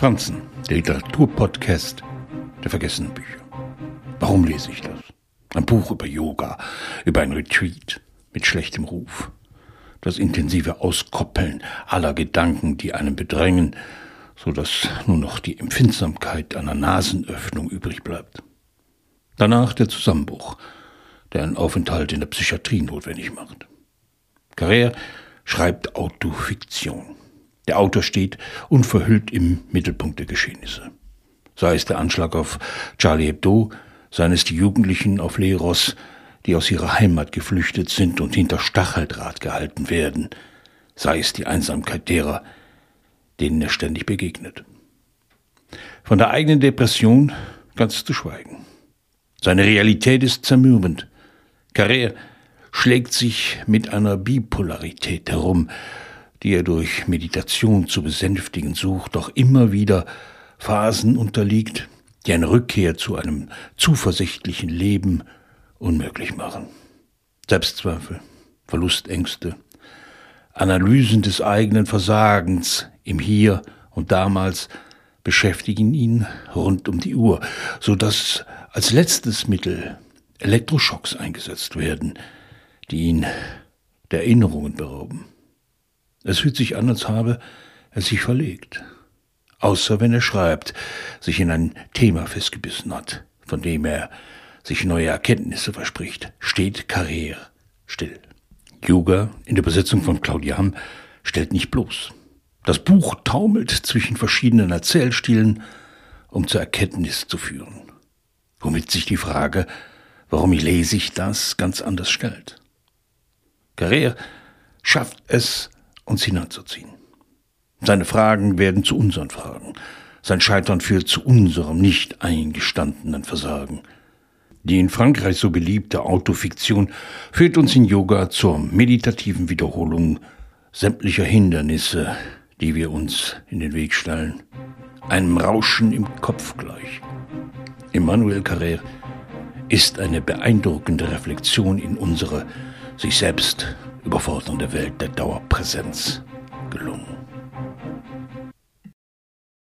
Franzen, der Literaturpodcast der vergessenen Bücher. Warum lese ich das? Ein Buch über Yoga, über ein Retreat mit schlechtem Ruf. Das intensive Auskoppeln aller Gedanken, die einen bedrängen, so dass nur noch die Empfindsamkeit einer Nasenöffnung übrig bleibt. Danach der Zusammenbruch, der einen Aufenthalt in der Psychiatrie notwendig macht. Carrère schreibt Autofiktion. Der Autor steht unverhüllt im Mittelpunkt der Geschehnisse. Sei es der Anschlag auf Charlie Hebdo, seien es die Jugendlichen auf Leros, die aus ihrer Heimat geflüchtet sind und hinter Stacheldraht gehalten werden, sei es die Einsamkeit derer, denen er ständig begegnet. Von der eigenen Depression ganz zu schweigen. Seine Realität ist zermürbend. Carrère schlägt sich mit einer Bipolarität herum, die er durch Meditation zu besänftigen sucht, doch immer wieder Phasen unterliegt, die eine Rückkehr zu einem zuversichtlichen Leben unmöglich machen. Selbstzweifel, Verlustängste, Analysen des eigenen Versagens im Hier und damals beschäftigen ihn rund um die Uhr, so dass als letztes Mittel Elektroschocks eingesetzt werden, die ihn der Erinnerungen berauben. Es fühlt sich an, als habe er sich verlegt. Außer wenn er schreibt, sich in ein Thema festgebissen hat, von dem er sich neue Erkenntnisse verspricht, steht Karriere still. Yoga in der Übersetzung von Claudia Hamm stellt nicht bloß. Das Buch taumelt zwischen verschiedenen Erzählstilen, um zur Erkenntnis zu führen. Womit sich die Frage, warum lese ich das, ganz anders stellt. Carrère schafft es, uns hineinzuziehen. Seine Fragen werden zu unseren Fragen. Sein Scheitern führt zu unserem nicht eingestandenen Versagen. Die in Frankreich so beliebte Autofiktion führt uns in Yoga zur meditativen Wiederholung sämtlicher Hindernisse, die wir uns in den Weg stellen, einem Rauschen im Kopf gleich. Emmanuel Carrère ist eine beeindruckende Reflexion in unsere sich selbst überfordernde Welt der Dauerpräsenz gelungen.